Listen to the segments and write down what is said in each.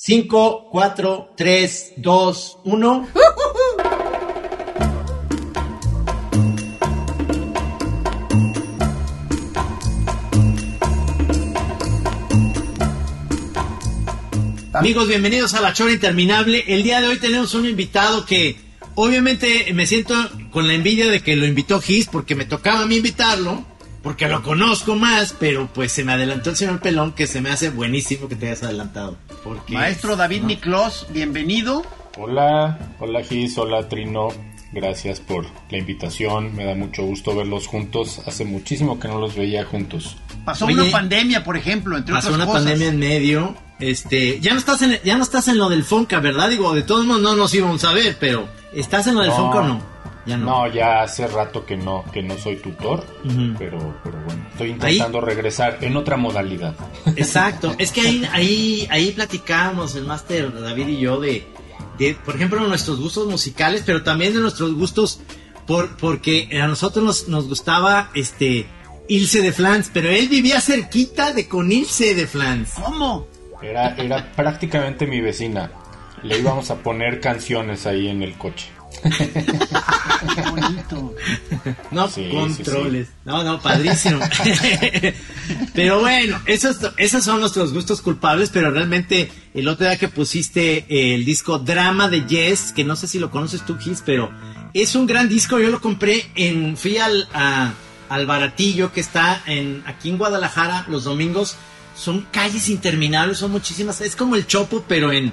5, 4, 3, 2, 1. Amigos, bienvenidos a La Chora Interminable. El día de hoy tenemos un invitado que obviamente me siento con la envidia de que lo invitó Gis porque me tocaba a mí invitarlo, porque lo conozco más, pero pues se me adelantó el señor Pelón que se me hace buenísimo que te hayas adelantado. Porque, Maestro David Miklos, bienvenido. Hola, hola Gis, hola Trino. Gracias por la invitación. Me da mucho gusto verlos juntos. Hace muchísimo que no los veía juntos. Pasó Oye, una pandemia, por ejemplo, entre pasó otras una pandemia en medio. Este, ya no estás en ya no estás en lo del Fonca, ¿verdad? Digo, de todos modos no nos íbamos a ver, pero ¿estás en lo del No. Fonca o no? Ya no. No, ya hace rato que no, que no soy tutor, pero, pero bueno, estoy intentando regresar en otra modalidad. Exacto, es que ahí, ahí, ahí platicábamos el máster David y yo de, de, por ejemplo, nuestros gustos musicales, pero también de nuestros gustos por, porque a nosotros nos, nos gustaba este Ilse de Flans, pero él vivía cerquita de con Ilse de Flans. ¿Cómo? Era, era prácticamente mi vecina. Le íbamos a poner canciones ahí en el coche. Qué bonito. No Sí, controles. No, no, padrísimo. pero bueno, esos, esos son nuestros gustos culpables, pero realmente el otro día que pusiste eh, el disco Drama de Yes, que no sé si lo conoces tú, Gis, pero es un gran disco. Yo lo compré en, fui al, a- al baratillo que está en, aquí en Guadalajara los domingos. Son calles interminables, son muchísimas. Es como el Chopo, pero en,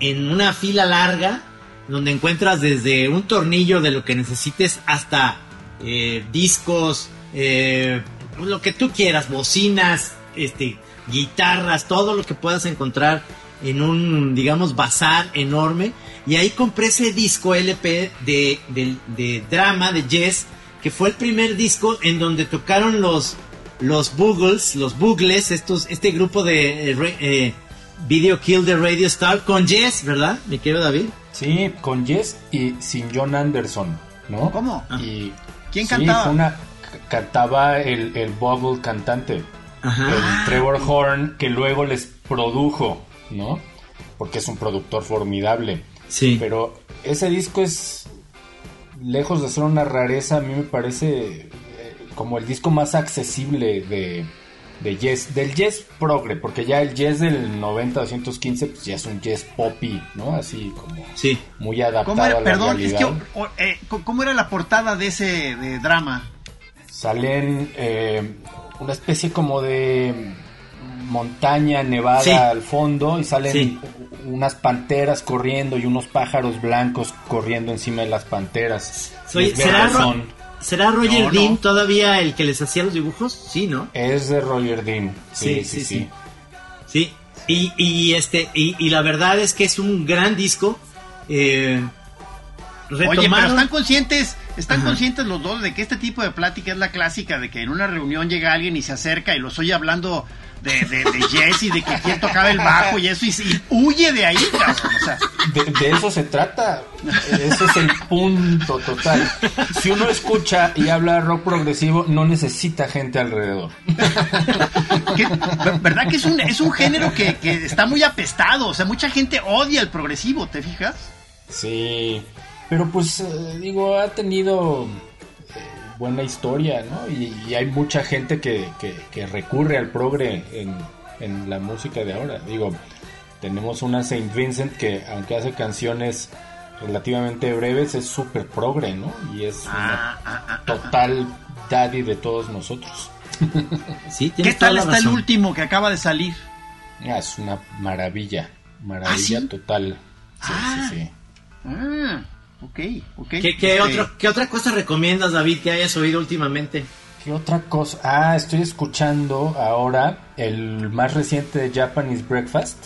en una fila larga donde encuentras desde un tornillo de lo que necesites hasta eh, discos, eh, lo que tú quieras, bocinas, este, guitarras, todo lo que puedas encontrar en un, digamos, bazar enorme. Y ahí compré ese disco LP de, de, drama de Jess, que fue el primer disco en donde tocaron los, los Boogles, los Boogles, estos, este grupo de eh, Video Kill the Radio Star con Jess, ¿verdad? Mi querido David. Sí, con Jess y sin John Anderson, ¿no? ¿Cómo? Y, ¿Quién sí, cantaba? fue una, cantaba el, el Bubble cantante. Ajá. el Trevor Horn que luego les produjo, ¿no? Porque es un productor formidable. Sí. Pero ese disco es, lejos de ser una rareza, a mí me parece eh, como el disco más accesible de, de jazz, del jazz progre, porque ya el jazz del 90-215 pues ya es un jazz poppy, ¿no? Así como Sí. muy adaptado ¿Cómo era? a la Perdón, es realidad. que, o- eh, ¿cómo era la portada de ese de drama? Salen eh, una especie como de montaña nevada Sí. al fondo y salen Sí. unas panteras corriendo y uunos pájaros blancos corriendo encima de las panteras. Soy- ¿será, Ro- ¿Será Roger No, Dean no. todavía el que les hacía los dibujos? Sí, ¿no? Es de Roger Dean. Sí, sí, sí. Sí. Y, y este, y, y la verdad es que es un gran disco. Eh, Oye, pero están conscientes, están Ajá. conscientes los dos de que este tipo de plática es la clásica de que en una reunión llega alguien y se acerca y los oye hablando de, de, de Jess y de que quién tocaba el bajo y eso y, y huye de ahí, cabrón. O sea, De, de eso se trata. Ese es el punto total. Si uno escucha y habla rock progresivo, no necesita gente alrededor. ¿verdad que es un, es un género que, que está muy apestado? O sea, mucha gente odia el progresivo, ¿te fijas? Sí, pero pues eh, digo, ha tenido eh, buena historia, ¿no? Y, y hay mucha gente que, que- que recurre al progre en, en la música de ahora. Digo, tenemos una Saint Vincent que aunque hace canciones relativamente breves, es súper progre, ¿no? Y es Ah, ah, ah, una ah. total daddy de todos nosotros. Sí, ¿Qué tal está el último que acaba de salir? Ah, es una maravilla, maravilla ¿Ah, sí? total. Sí, Ah. sí, sí. Ah, ok, ok. ¿Qué, qué Este, otro- qué otra cosa recomiendas, David, que hayas oído últimamente? ¿Qué otra cosa? Ah, estoy escuchando ahora el más reciente de Japanese Breakfast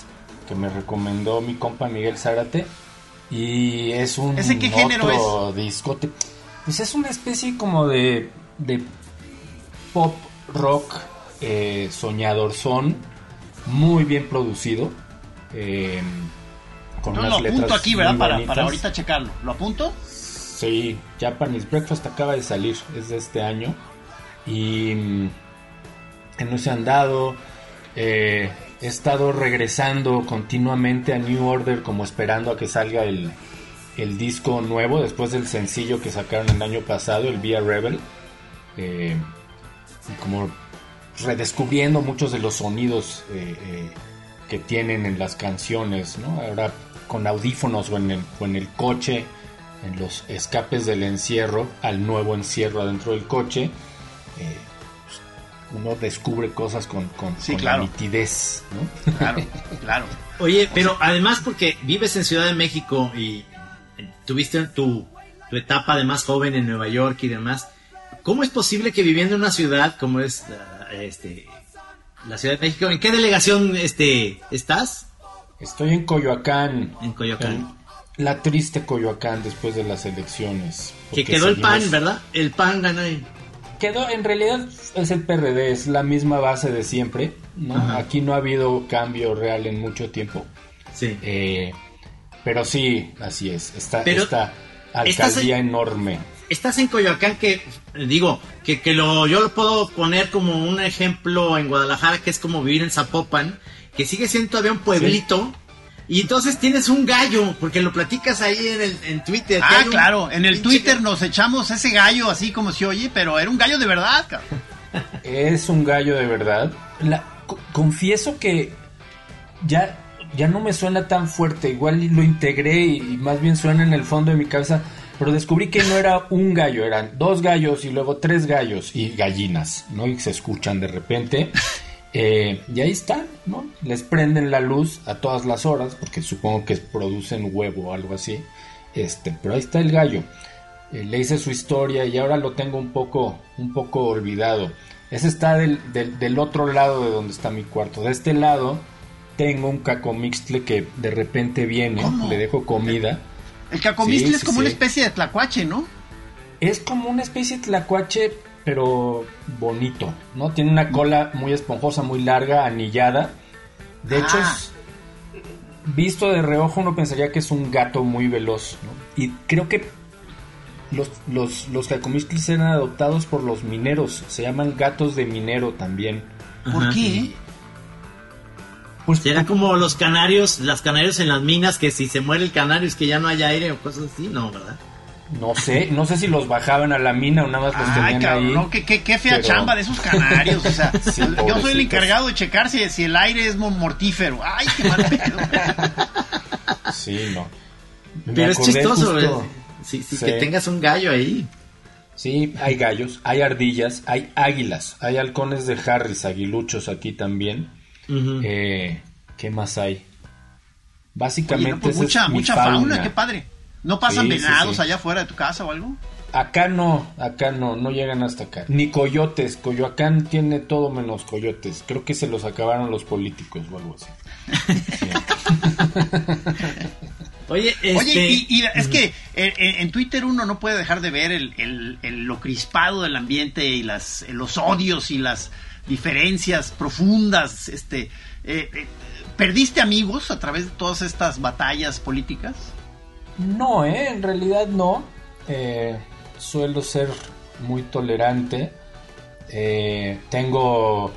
que me recomendó mi compa Miguel Zárate y es un ¿Ese qué género otro discote. Pues es una especie como de, de pop rock eh, soñador son muy bien producido. eh, con Entonces lo unas apunto letras aquí, ¿verdad? Para, para ahorita checarlo. ¿Lo apunto? Sí, Japanese Breakfast acaba de salir, es de este año. Y mm, no se han dado. eh, he estado regresando continuamente a New Order como esperando a que salga el, el disco nuevo después del sencillo que sacaron el año pasado, el Via Rebel. Eh, como redescubriendo muchos de los sonidos eh, eh, que tienen en las canciones, ¿no? Ahora con audífonos o en el, o en el coche, en los escapes del encierro, al nuevo encierro adentro del coche, eh, pues, uno descubre cosas con, con, Sí, con claro. nitidez, ¿no? Claro, claro. Oye, pero además porque vives en Ciudad de México y tuviste tu, tu etapa de más joven en Nueva York y demás, ¿cómo es posible que viviendo en una ciudad como es la, este, la Ciudad de México, ¿en qué delegación este, estás? Estoy en Coyoacán. En Coyoacán. en la triste Coyoacán después de las elecciones. Que quedó el PAN, ¿verdad? El PAN ganó ahí. Quedó, en realidad es el PRD, es la misma base de siempre. ¿no? Ajá. Aquí no ha habido cambio real en mucho tiempo. Sí. Eh, pero sí, así es. Esta, Pero, esta ¿estás alcaldía enorme. Estás en Coyoacán que, digo, que, que lo, yo lo puedo poner como un ejemplo en Guadalajara, que es como vivir en Zapopan, que sigue siendo todavía un pueblito. Y entonces tienes un gallo, porque lo platicas ahí en, el, en Twitter. Ah, claro, en el Twitter nos echamos ese gallo así como se oye, pero era un gallo de verdad, cabrón. Es un gallo de verdad. La- confieso que ya, ya no me suena tan fuerte. Igual lo integré y, y más bien suena en el fondo de mi cabeza. Pero descubrí que no era un gallo, eran dos gallos y luego tres gallos y gallinas, ¿no? Y se escuchan de repente. Eh, y ahí están, ¿no? Les prenden la luz a todas las horas, porque supongo que producen huevo o algo así. Este, pero ahí está el gallo. Eh, le hice su historia y ahora lo tengo un poco, un poco olvidado. Ese está del, del, del otro lado de donde está mi cuarto. De este lado tengo un cacomixtle que de repente viene, ¿Cómo? le dejo comida. El cacomistli Sí, es sí, como una especie de tlacuache, ¿no? Es como una especie de tlacuache, pero bonito, ¿no? Tiene una cola muy esponjosa, muy larga, anillada. De hecho, Ah. es- visto de reojo uno pensaría que es un gato muy veloz, ¿no? Y creo que los, los, los eran adoptados por los mineros, se llaman gatos de minero también. ¿Por Ajá. qué? Pues Será como los canarios, las canarios en las minas, que si se muere el canario es que ya no hay aire o cosas así, no, ¿verdad? no sé, no sé si los bajaban a la mina o nada más los Ay, tenían cabrón, ahí. no, qué, qué, qué fea pero- chamba de esos canarios. O sea, Sí, yo soy el encargado de checar si, si el aire es mo- mortífero. Ay, qué mal pedo. Sí, no. Me Pero es chistoso, justo- ¿eh? Sí, sí, Sí. que tengas un gallo ahí. Sí, hay gallos, hay ardillas, hay águilas, hay halcones de Harris, aguiluchos aquí también. Eh, ¿Qué más hay? Oye, Básicamente no, pues mucha, es mucha fauna. fauna. qué padre. ¿No pasan Sí, venados sí. allá afuera de tu casa o algo? Acá no, acá no, no llegan hasta acá. Ni coyotes, Coyoacán tiene todo menos coyotes. Creo que se los acabaron los políticos o algo así. Sí. Oye, este... Oye, y, y es que en, en Twitter uno no puede dejar de ver el, el- el- lo crispado del ambiente y las, los odios y las diferencias profundas. Este, eh, eh, ¿Perdiste amigos a través de todas estas batallas políticas? No, ¿eh? en realidad no. Eh, suelo ser muy tolerante. Eh, tengo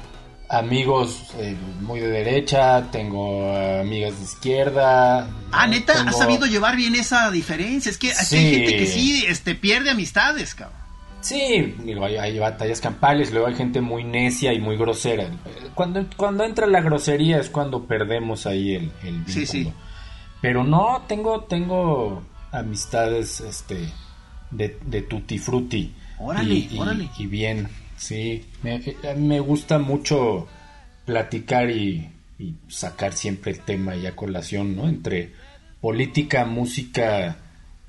amigos eh, muy de derecha, tengo amigas de izquierda. Ah, neta, Tengo- has sabido llevar bien esa diferencia. Es que Sí. hay gente que sí este, pierde amistades, cabrón. Sí, digo, hay, hay batallas campales, luego hay gente muy necia y muy grosera. Cuando, cuando entra la grosería es cuando perdemos ahí el, el vínculo. Sí, sí. Pero no, tengo, tengo amistades este, de, de tutti frutti. Órale, y, y- órale. y bien, sí. Me, eh, me gusta mucho platicar y, y sacar siempre el tema y a colación, ¿no? Entre política, música,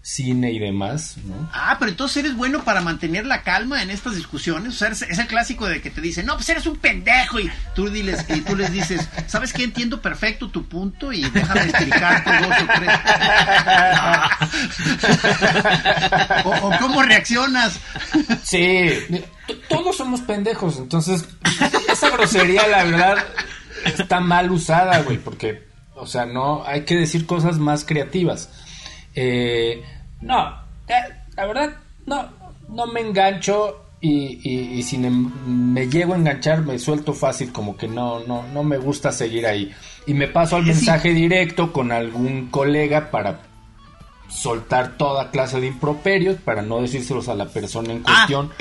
cine y demás, ¿no? Ah, pero entonces eres bueno para mantener la calma en estas discusiones. O sea, es, es el clásico de que te dicen, no, pues eres un pendejo. Y tú, diles, y tú les dices, ¿sabes qué? Entiendo perfecto tu punto y déjame explicarte dos o tres. o, o cómo reaccionas. Sí, todos somos pendejos, entonces esa grosería la verdad está mal usada, güey, porque, o sea, no, hay que decir cosas más creativas. Eh, no, eh, la verdad, no, no me engancho y, si me, llego a enganchar me suelto fácil, como que no, no, no me gusta seguir ahí. Y me paso al mensaje directo con algún colega para soltar toda clase de improperios para no decírselos a la persona en ah, cuestión.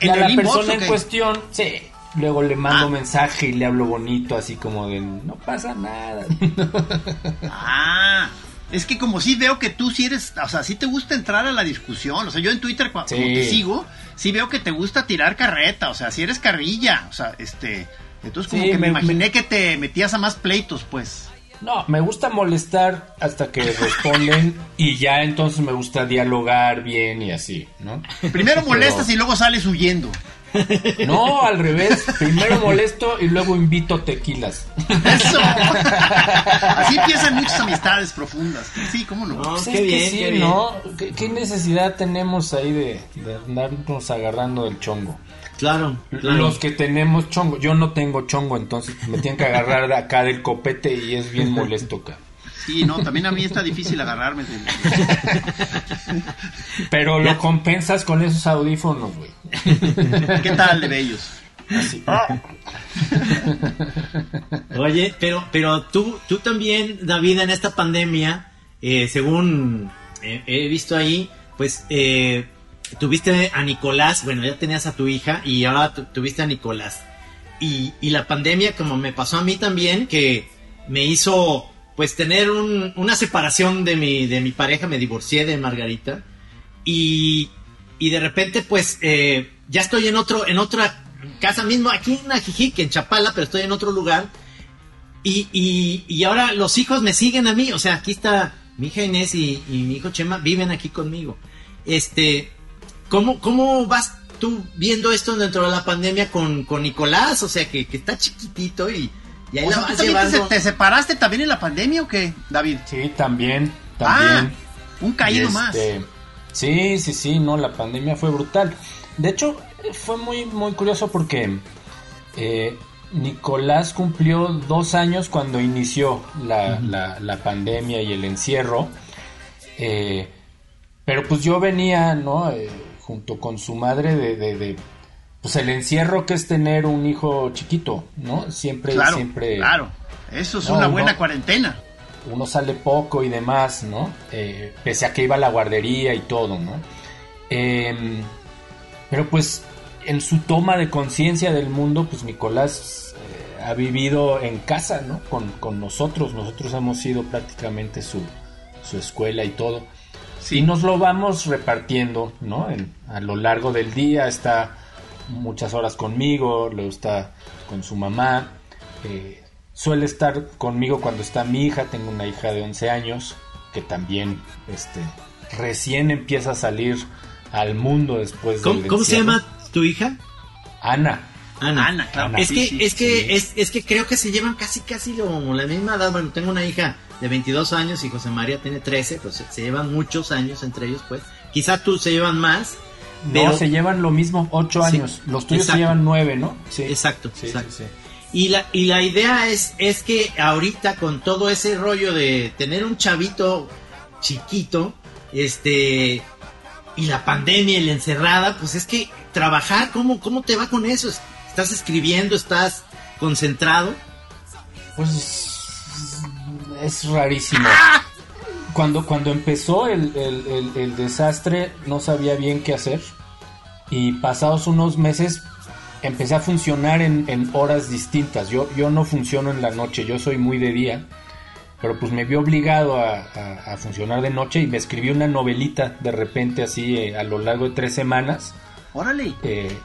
y a la persona en cuestión, sí, luego le mando ah. mensaje y le hablo bonito, así como de no pasa nada. ah, es que como si veo que tú sí eres, o sea, sí te gusta entrar a la discusión, o sea, yo en Twitter como te sigo, sí veo que te gusta tirar carreta, o sea, si eres carrilla, o sea, este, entonces como que me, imaginé que te metías a más pleitos, pues. No, me gusta molestar hasta que responden y ya entonces me gusta dialogar bien y así, ¿no? Primero molestas y luego sales huyendo. No, al revés. Primero molesto y luego invito tequilas. Eso. Así empiezan muchas amistades profundas. Sí, ¿cómo no? Pues qué bien, ¿no? ¿Qué, necesidad tenemos ahí de, de andarnos agarrando del chongo? Claro, Los que tenemos chongo. Yo no tengo chongo, entonces me tienen que agarrar de acá del copete y es bien molesto acá. Sí, no, también a mí está difícil agarrarme. Pero lo compensas con esos audífonos, güey. ¿Qué tal de bellos? Oye, pero, pero tú, tú también, David, en esta pandemia, eh, según eh, he visto ahí, pues eh, tuviste a Nicolás, bueno, ya tenías a tu hija y ahora tuviste a Nicolás. Y, y, la pandemia, como me pasó a mí también, que me hizo pues tener una separación de mi, de mi pareja, me divorcié de Margarita. Y, y de repente pues eh, ya estoy en otro, en otra casa mismo, aquí en Ajijic, en Chapala, pero estoy en otro lugar. Y, y, y, ahora los hijos me siguen a mí, o sea, aquí está mi hija Inés y, y mi hijo Chema, viven aquí conmigo. Este, ¿Cómo, cómo vas tú viendo esto dentro de la pandemia con, con Nicolás? O sea, que, está chiquitito y, y ahí la vas llevando. Te, separaste también en la pandemia o qué, David? Sí, también, también. Ah, un caído más. Este, sí, sí, sí, no, la pandemia fue brutal. De hecho, fue muy, muy curioso porque eh, Nicolás cumplió dos años cuando inició la, la, pandemia y el encierro. Eh, pero pues yo venía, ¿no? Eh, junto con su madre de, de, pues el encierro que es tener un hijo chiquito, ¿no? Siempre, claro, siempre. Claro, eso es una buena cuarentena. Uno sale poco y demás, ¿no? Eh, pese a que iba a la guardería y todo, ¿no? Em, pero pues en su toma de conciencia del mundo, pues Nicolás eh, ha vivido en casa, ¿no? Con, con, nosotros, nosotros hemos sido prácticamente su, su escuela y todo. Y nos lo vamos repartiendo, ¿no? a lo largo del día está muchas horas conmigo, luego está con su mamá. Eh, suele estar conmigo cuando está mi hija, tengo una hija de 11 años que también este, recién empieza a salir al mundo después de... ¿Cómo se llama tu hija? Ana. Ana, claro. es, que, es, que, es, que creo que se llevan casi, casi lo, la misma edad. Bueno, tengo una hija de 22 años y José María tiene 13, pues se llevan muchos años entre ellos, pues. Quizá tú se llevan más. Pero... No, se llevan lo mismo, 8 años. Los tuyos se llevan 9, ¿no? Sí. Exacto, exacto. Y la, y la idea es, es que ahorita con todo ese rollo de tener un chavito chiquito, este, y la pandemia y la encerrada, pues es que trabajar, ¿cómo, cómo te va con eso? ¿Estás escribiendo? ¿Estás concentrado? Pues es rarísimo. Cuando, cuando empezó el, desastre no sabía bien qué hacer y pasados unos meses empecé a funcionar en, horas distintas. Yo, yo no funciono en la noche, yo soy muy de día, pero pues me vi obligado a, funcionar de noche y me escribí una novelita de repente así eh, a lo largo de tres semanas. Órale. Eh,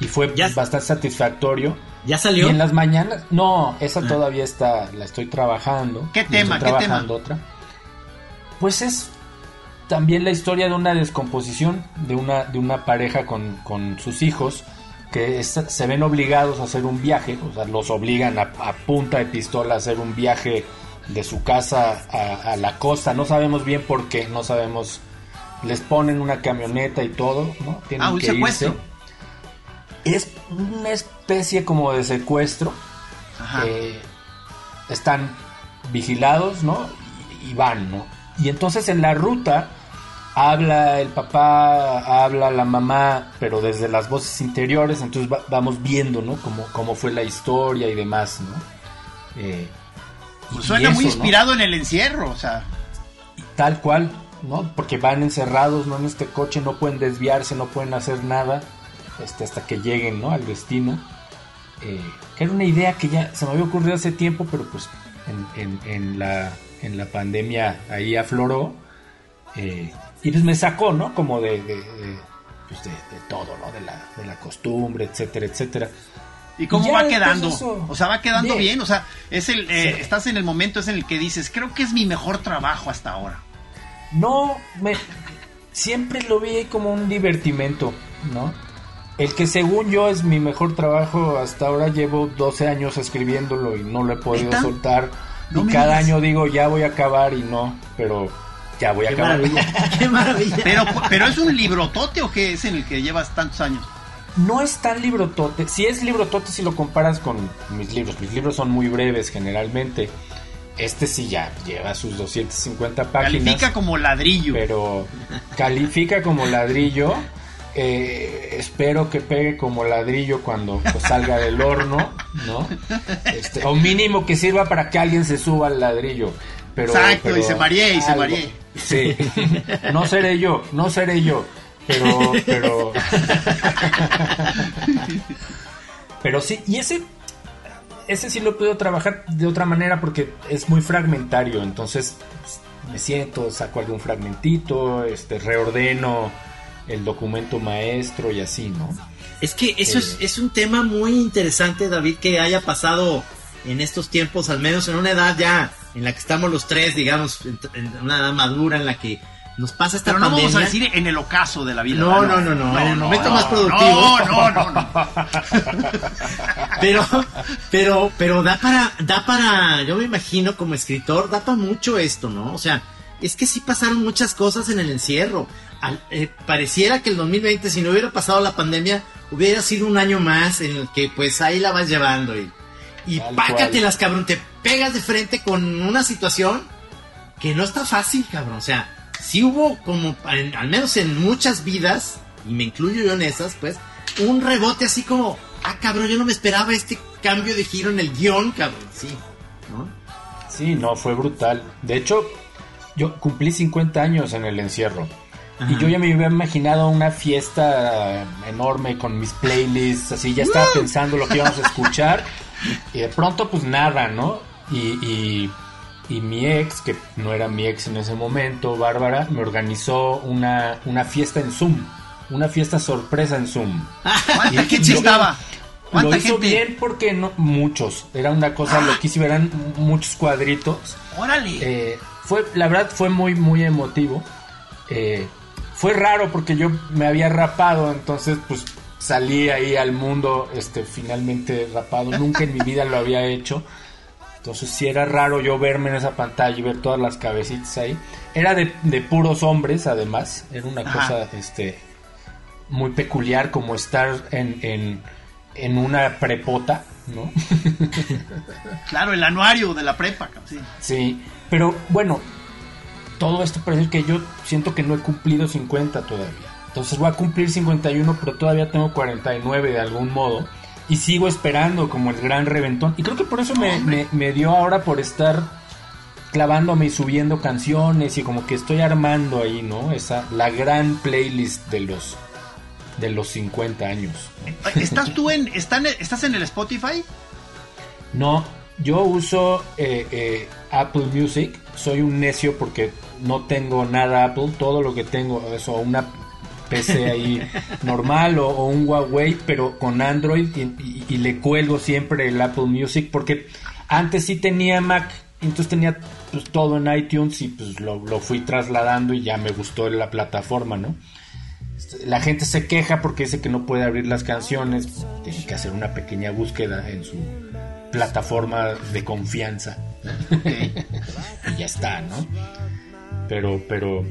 y fue bastante satisfactorio. ¿Ya salió? Y en las mañanas, no, esa ah. todavía está, la estoy trabajando. ¿Qué tema? Estoy trabajando otra. Pues es también la historia de una descomposición de una, de una pareja con, con sus hijos que se ven obligados a hacer un viaje, o sea, los obligan a, punta de pistola a hacer un viaje de su casa a, la costa, no sabemos bien por qué, no sabemos, les ponen una camioneta y todo, ¿no? Tienen ah, un secuestro es una especie como de secuestro. están vigilados, ¿no? Y, van, ¿no? Y entonces en la ruta habla el papá, habla la mamá, pero desde las voces interiores, entonces vamos viendo, ¿no? Cómo, cómo fue la historia y demás, ¿no? Eh, pues suena muy inspirado en el encierro, o sea. Tal cual, ¿no? Porque van encerrados, ¿no? En este coche, no pueden desviarse, no pueden hacer nada, este, hasta que lleguen, ¿no? Al destino. Eh, que era una idea que ya se me había ocurrido hace tiempo, pero pues en, la, en la pandemia ahí afloró. Eh, y pues me sacó, ¿no? Como de, de, pues de, todo, ¿no? De la, de la costumbre, etcétera, etcétera. ¿Y cómo va quedando? o sea, va quedando bien. O sea, es el, eh, estás en el momento es en el que dices, creo que es mi mejor trabajo hasta ahora. No, me, siempre lo vi como un divertimento, ¿no? El que según yo es mi mejor trabajo hasta ahora, llevo 12 años escribiéndolo y no lo he podido soltar. Y cada año digo, ya voy a acabar y no, pero ya voy a acabar. Qué maravilla. Pero, pero es un librotote o qué es en el que llevas tantos años? No es tan librotote. Si es librotote si lo comparas con mis libros. Mis libros son muy breves generalmente. Este sí ya lleva sus 250 páginas. Califica como ladrillo. Pero califica como ladrillo. Eh, espero que pegue como ladrillo cuando pues, salga del horno, ¿no? Este, o mínimo que sirva para que alguien se suba al ladrillo. Pero, Exacto, y se mareé, y se mareé. Sí, no seré yo, no seré yo, pero, pero, pero sí, y ese, ese sí lo puedo trabajar de otra manera porque es muy fragmentario, entonces pues, me siento, saco algún fragmentito, este, reordeno el documento maestro y así, ¿no? Es que eso es, eh. es un tema muy interesante, David, que haya pasado en estos tiempos, al menos en una edad ya en la que estamos los tres, digamos, en, una edad madura en la que nos pasa esta Pero no vamos a decir en el ocaso de la vida. No, no, no, no, en el momento más productivo. No, no, no, pero, pero, pero da para, da para, yo me imagino como escritor, da para mucho esto, ¿no? O sea, es que sí pasaron muchas cosas en el encierro. Eh, pareciera que el 2020, si no hubiera pasado la pandemia, hubiera sido un año más en el que pues ahí la vas llevando y y pácatelas, cabrón. Te pegas de frente con una situación que no está fácil, cabrón. O sea, si hubo como, al menos en muchas vidas, y me incluyo yo en esas, pues, un rebote así como, ah, cabrón, yo no me esperaba este cambio de giro en el guion, cabrón. Sí, ¿no? Sí, no, fue brutal. De hecho, yo cumplí 50 años en el encierro. Y yo ya me había imaginado una fiesta enorme con mis playlists, así ya estaba pensando lo que íbamos a escuchar. Y de pronto, pues nada, ¿no? Y, y, mi ex, que no era mi ex en ese momento, Bárbara, me organizó una, una fiesta en Zoom. Una fiesta sorpresa en Zoom. ¿Cuánta gente estaba? Lo hizo bien porque no muchos. Era una cosa ah. loquísima, eran muchos cuadritos. Órale. Eh, fue, la verdad fue muy, muy emotivo. Eh, fue raro porque yo me había rapado, entonces pues salí ahí al mundo este finalmente rapado. Nunca en mi vida lo había hecho. Entonces sí era raro yo verme en esa pantalla y ver todas las cabecitas ahí. Era de, puros hombres además. Era una cosa este muy peculiar como estar en, en, una prepota, ¿no? claro, el anuario de la prepa. Sí. sí, pero bueno, todo esto parece que yo siento que no he cumplido 50 todavía. Entonces voy a cumplir 51, pero todavía tengo 49 de algún modo. Y sigo esperando como el gran reventón. Y creo que por eso me, dio ahora por estar clavándome y subiendo canciones y como que estoy armando ahí, ¿no? Esa, la gran playlist de los de los 50 años. ¿Estás tú en, estás en el Spotify? No, yo uso eh, eh, Apple Music. Soy un necio porque no tengo nada Apple. Todo lo que tengo es una PC ahí normal o, un Huawei, pero con Android y, le cuelgo siempre el Apple Music porque antes sí tenía Mac, entonces tenía pues, todo en iTunes y pues lo, fui trasladando y ya me gustó la plataforma, ¿no? La gente se queja porque dice que no puede abrir las canciones, tiene que hacer una pequeña búsqueda en su plataforma de confianza. y ya está, ¿no? Pero, pero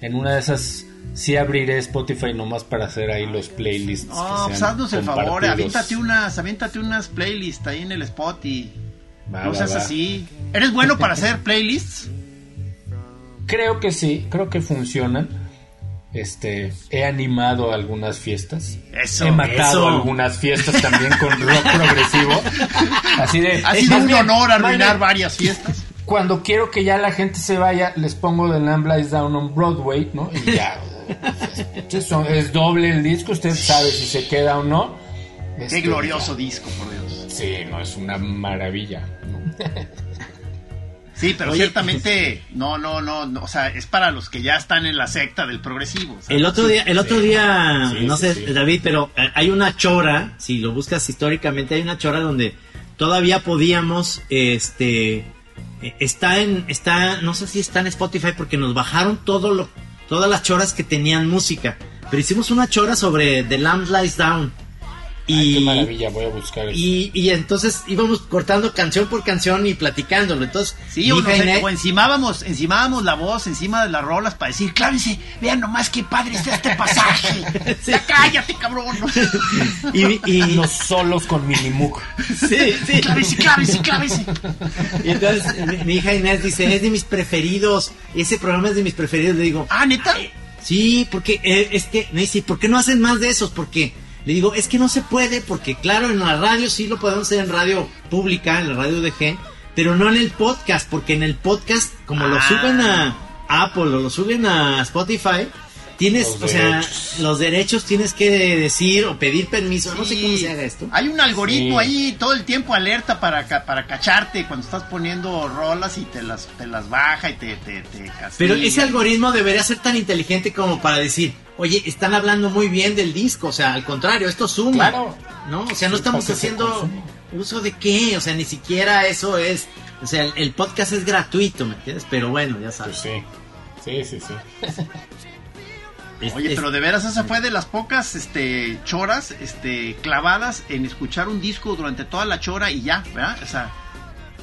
en una de esas sí abriré Spotify nomás para hacer ahí los playlists. Oh, pues haznos el favor, aviéntate unas, aviéntate unas playlists ahí en el Spotify. no seas así. ¿Eres bueno para hacer playlists? Creo que sí, creo que funcionan. Este, he animado algunas fiestas. Eso, he matado eso. algunas fiestas también con rock progresivo. Así de. Ha sido un honor arruinar varias fiestas. Cuando quiero que ya la gente se vaya, les pongo The Lamb Lies Down on Broadway, ¿no? Y ya. Es doble el disco, usted sabe si se queda o no. Qué Este, glorioso disco, por Dios. Sí, no, es una maravilla. ¿no? Sí, pero Oye. ciertamente no, no, no, no, o sea, es para los que ya están en la secta del progresivo. El otro día, el otro sí. día, Sí, no sé, sí. David, pero eh, hay una chora, si lo buscas históricamente, hay una chora donde todavía podíamos, este, está en, está, no sé si está en Spotify porque nos bajaron todo lo, todas las choras que tenían música, pero hicimos una chora sobre The Lamb Lies Down. Ay, qué Y, maravilla, voy a buscar eso. y, y entonces íbamos cortando canción por canción y platicándolo. Entonces, Sí, mi o, Inés- o encimábamos, encimábamos la voz encima de las rolas para decir, clárense, vean nomás qué padre está este pasaje. Sí. Ya cállate, cabrón. y, y- Los solos con Minimoog. sí, sí. clávese, clávese, clávese. Y entonces mi, mi hija Inés dice, es de mis preferidos, ese programa es de mis preferidos. Le digo, Ah, neta. sí, porque eh, es que, me dice, ¿por qué no hacen más de esos? Porque le digo, es que no se puede, porque claro, en la radio sí lo podemos hacer en radio pública, en la radio DG, pero no en el podcast, porque en el podcast, como lo Ah. suben a Apple o lo suben a Spotify, tienes, Los o sea, los derechos tienes que decir o pedir permiso, no sé cómo se haga esto. Hay un algoritmo Sí. ahí todo el tiempo alerta para, para cacharte cuando estás poniendo rolas y te las, te las baja y te, te, te castiga. Pero ese algoritmo debería ser tan inteligente como para decir, oye, están hablando muy bien del disco, o sea, al contrario, esto suma. Claro. ¿No? O sea, no Sí, estamos haciendo uso de qué, o sea, ni siquiera eso es, o sea, el, el podcast es gratuito, ¿me entiendes? Pero bueno, ya Pues sabes. sí. Sí, sí, sí. Es- Oye, es- pero de veras esa fue de las pocas este choras este clavadas en escuchar un disco durante toda la chora y ya, ¿verdad? O sea,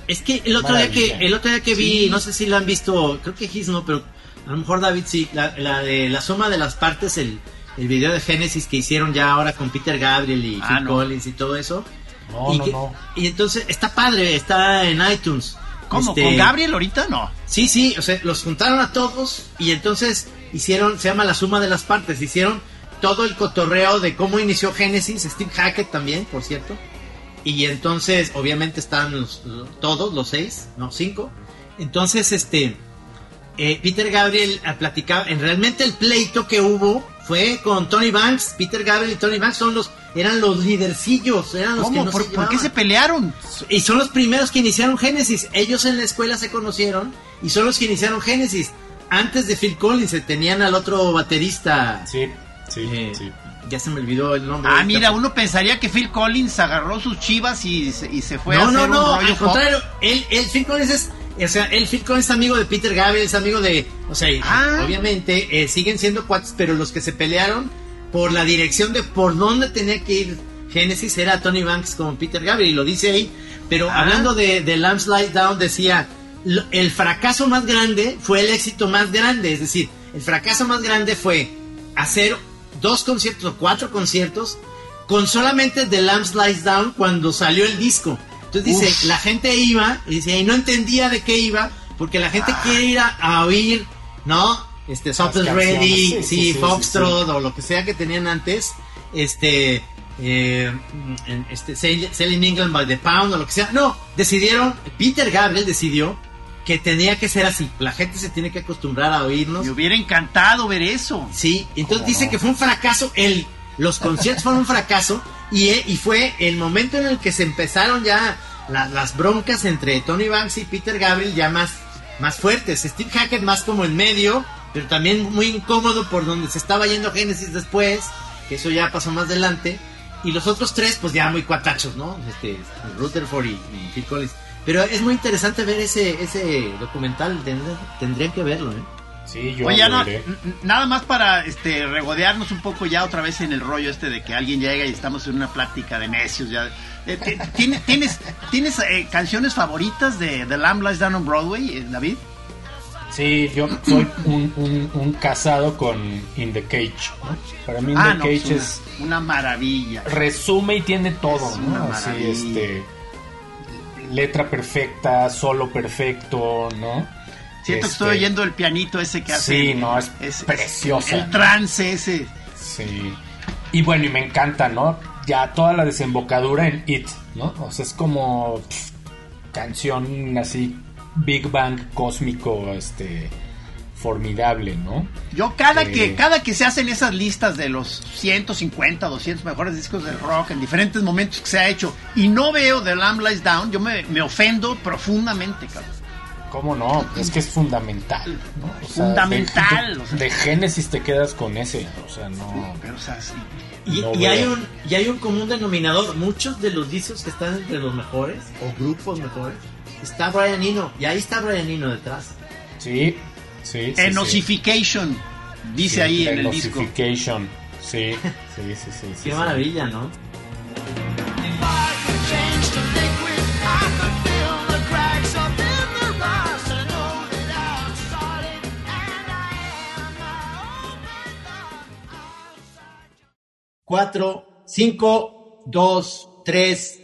Es que el otro día que el otro día que vi, Sí. no sé si lo han visto, creo que Gis no, pero a lo mejor David sí, la, la de la suma de las partes, el, el video de Genesis que hicieron ya ahora con Peter Gabriel y Ah, Phil no. Collins y todo eso. No, y, no, que- no. y entonces está padre, está en iTunes. ¿cómo? Este, ¿Con Gabriel ahorita? No. Sí, sí, o sea, los juntaron a todos y entonces hicieron, se llama la suma de las partes, hicieron todo el cotorreo de cómo inició Genesis, Steve Hackett también, por cierto. Y entonces, obviamente están los- todos, los seis, no, cinco. Entonces, este, eh, Peter Gabriel eh, platicaba, en realmente el pleito que hubo fue con Tony Banks. Peter Gabriel y Tony Banks son los, eran los lidercillos, eran los que ¿Cómo? no ¿Por, se por qué se pelearon? Y son los primeros que iniciaron Genesis. Ellos en la escuela se conocieron y son los que iniciaron Genesis. Antes de Phil Collins se tenían al otro baterista. Sí, sí, eh, sí. Ya se me olvidó el nombre. Ah, mira, uno pensaría que Phil Collins agarró sus chivas y, se- y se fue No, a no, hacer no, un rollo al contrario. Él, él, Phil Collins es. O sea, el Phil Collins es amigo de Peter Gabriel, es amigo de. O sea, Ah. obviamente eh, siguen siendo cuates, pero los que se pelearon por la dirección de por dónde tenía que ir Genesis era Tony Banks con Peter Gabriel, y lo dice ahí. Pero Ah. hablando de, de Lamb Slide Down, decía: el fracaso más grande fue el éxito más grande. Es decir, el fracaso más grande fue hacer dos conciertos o cuatro conciertos con solamente The Lamb Slides Down cuando salió el disco. Entonces dice, la gente iba y dice, y no entendía de qué iba, porque la gente quiere ir a, a oír, ¿no? Este, Something's Ready, sí, sí, sí, sí, Foxtrot o lo que sea que tenían antes, este, eh, este, Sell- Selling England by the Pound o lo que sea. No, decidieron, Peter Gabriel decidió que tenía que ser así. La gente se tiene que acostumbrar a oírnos. Me hubiera encantado ver eso. Sí, entonces ¿Cómo dice no? que fue un fracaso. El, los conciertos fueron un fracaso y, eh, y fue el momento en el que se empezaron ya la- las broncas entre Tony Banks y Peter Gabriel ya más, más fuertes. Steve Hackett más como en medio, pero también muy incómodo por donde se estaba yendo Genesis después, que eso ya pasó más adelante. Y los otros tres, pues ya muy cuatachos, ¿no? Este, Rutherford y, y Phil Collins. Pero es muy interesante ver ese, ese documental, tendrían, que verlo, ¿eh? Sí, yo Oye, lo Ana, veré. n- n- nada más para este regodearnos un poco ya otra vez en el rollo este de que alguien llega y estamos en una plática de necios ya. Eh, ti- ¿tiene- ¿Tienes, tienes eh, canciones favoritas de The Lamb Lies Down on Broadway, eh, David? Sí, yo soy un, un, un casado con In the Cage. ¿no? Para mí In Ah, the no, Cage pues una, es una maravilla. resume y tiene todo, Es ¿no? una Así, maravilla. este, letra perfecta, solo perfecto, ¿no? Siento que estoy Este, oyendo el pianito ese que hace. Sí, no, es preciosa. El trance ese. Sí. Y bueno, y me encanta, ¿no? Ya toda la desembocadura en It, ¿no? O sea, es como pff, canción así, Big Bang cósmico, este, formidable, ¿no? Yo cada Eh. que cada que se hacen esas listas de los 150, 200 mejores discos del rock en diferentes momentos que se ha hecho y no veo The Lamb Lies Down, yo me, me ofendo profundamente, cabrón. ¿Cómo no? Es que es fundamental, ¿no? O sea, Fundamental, De, o sea. de Génesis te quedas con ese, o sea, no... Pero, o sea, sí. Y, No y hay un, y hay un común denominador. Muchos de los discos que están entre los mejores, o grupos mejores, está Brian Eno. Y ahí está Brian Eno detrás. Sí, sí, sí. sí. Enosification, dice Sí, ahí en el Enosification. disco. Sí, sí, sí, sí. sí, Qué sí. maravilla, ¿no? Cuatro, cinco, dos, tres,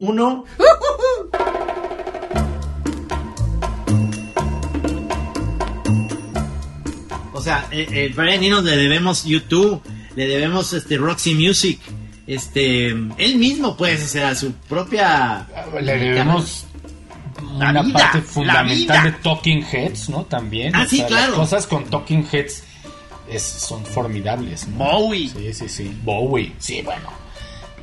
uno. sea, eh, eh, Brian Eno le debemos YouTube, le debemos este Roxy Music, este, él mismo pues, o sea, su propia Le debemos una vida, parte fundamental de Talking Heads, ¿no? También. Ah, O sí, sea, claro. Las cosas con Talking Heads es- son formidables. ¿no? Bowie. Sí, sí, sí. Bowie, sí, bueno.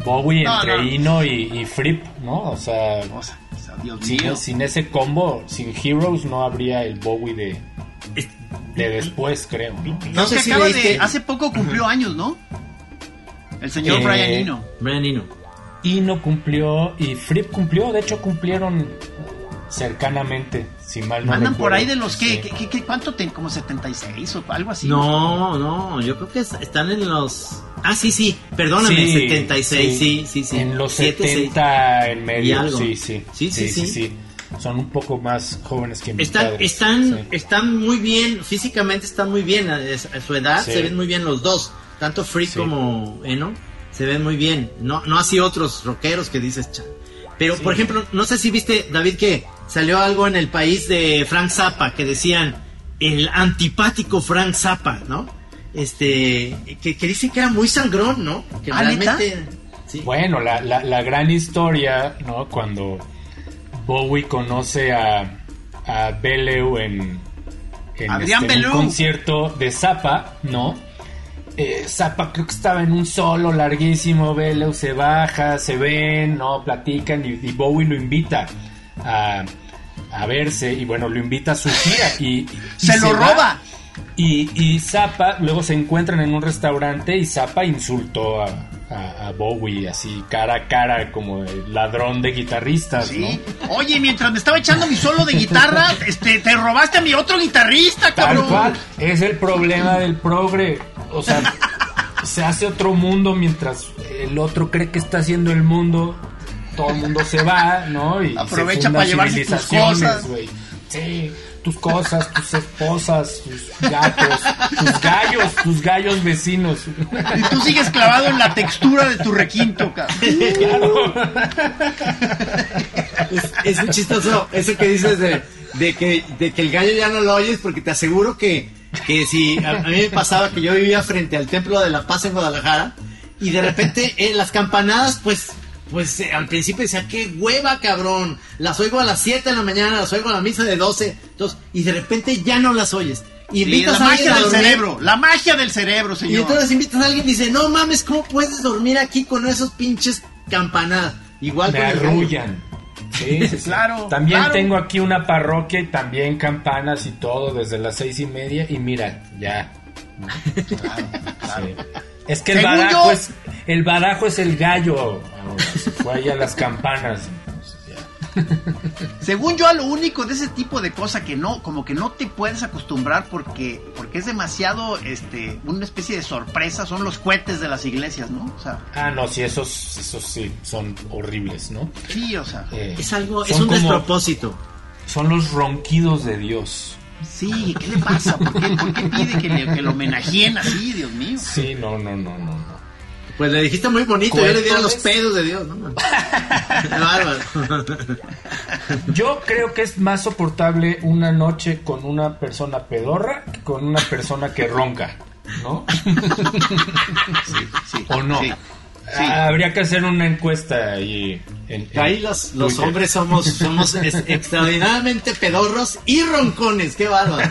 Bowie No, entre no. Ino y, y Fripp, ¿no? O sea, O sea, o sea, Dios mío. sin ese combo, sin Heroes, no habría el Bowie de, de después, creo. ¿no? Sé si leíste- de, hace poco cumplió años, ¿no? El señor Eh, Brian Eno. Brian Eno. Ino cumplió y Fripp cumplió, de hecho cumplieron cercanamente, si mal no Andan por ahí de los que, Sí. que, que- que- ¿cuánto ten? Como 76 o algo así. No, no, yo creo que es- están en los... Ah, sí, sí, perdóname, Sí, 76, sí, sí, sí. En los Siete, seis. 70 en Y medio, algo. sí, sí. Sí, sí, sí. Son un poco más jóvenes que mis Están, padres, están, sí. están muy bien, físicamente están muy bien, a, a su edad Sí. se ven muy bien los dos, tanto Free Sí. como Eno, se ven muy bien, no, no así otros rockeros que dices, "Cha". pero Sí. por ejemplo, no sé si viste, David, que salió algo en el país de Frank Zappa, que decían, el antipático Frank Zappa, ¿no? Este, que, que dicen que era muy sangrón, ¿no? Que ¿Ah, sí. Bueno, la, la, la gran historia, ¿no? Cuando Bowie conoce a, a Bellew en, en, Adrián este, en un concierto de Zappa, ¿no? Eh, Zappa creo que estaba en un solo larguísimo, Bellew se baja, se ven, ¿no? Platican y, y Bowie lo invita a, a verse y bueno, lo invita a su gira y... y Se lo roba. Y, y Zappa, luego se encuentran en un restaurante y Zappa insultó a, a- a Bowie así cara a cara como el ladrón de guitarristas, Sí. ¿no? Oye, mientras me estaba echando mi solo de guitarra, este, te robaste a mi otro guitarrista, Tal cabrón. cual, es el problema del progre. O sea, se hace otro mundo mientras el otro cree que está haciendo el mundo. Todo el mundo se va, ¿no? Y Aprovecha se para llevarse tus cosas. güey. Sí, tus cosas, tus esposas, tus gatos, tus gallos, tus gallos vecinos. Y tú sigues clavado en la textura de tu requinto, cabrón. Claro. Es, es muy chistoso eso que dices de, de que, de que el gallo ya no lo oyes porque te aseguro que, que si a, a mí me pasaba que yo vivía frente al Templo de la Paz en Guadalajara y de repente eh, las campanadas pues pues eh, al principio decía qué hueva cabrón las oigo a las 7 de la mañana las oigo a la misa de 12 entonces, y de repente ya no las oyes y Sí, la invitas a alguien magia a del dormir, cerebro, la magia del cerebro, y señor. entonces invitas a alguien y dice no mames cómo puedes dormir aquí con esos pinches campanadas igual Me arrullan. Sí, sí, sí. Claro, También claro. tengo aquí una parroquia y también campanas y todo desde las seis y media y mira, ya. Sí. Es que el yo- es el badajo es el gallo. Ahora, se fue ahí a las campanas. Según yo, a lo único de ese tipo de cosa que no, como que no te puedes acostumbrar porque, porque es demasiado, este, una especie de sorpresa, son los cohetes de las iglesias, ¿no? O sea, Ah, no, sí, esos, esos sí son horribles, ¿no? sí, o sea, Eh, es algo es un como- despropósito Son los ronquidos de Dios. Sí, ¿qué le pasa? ¿Por qué, por qué pide que, le, que lo homenajeen así, Dios mío? Sí, no, no, no, no, no. Pues le dijiste muy bonito, yo le diera los Coetones. pedos de Dios, ¿no? Qué bárbaro. Yo creo que es más soportable una noche con una persona pedorra que con una persona que ronca, ¿no? Sí, ¿O no? Sí. Sí. Habría que hacer una encuesta ahí. En, en Ahí los, los Twitter. hombres somos, somos es- extraordinariamente pedorros y roncones, qué bárbaro.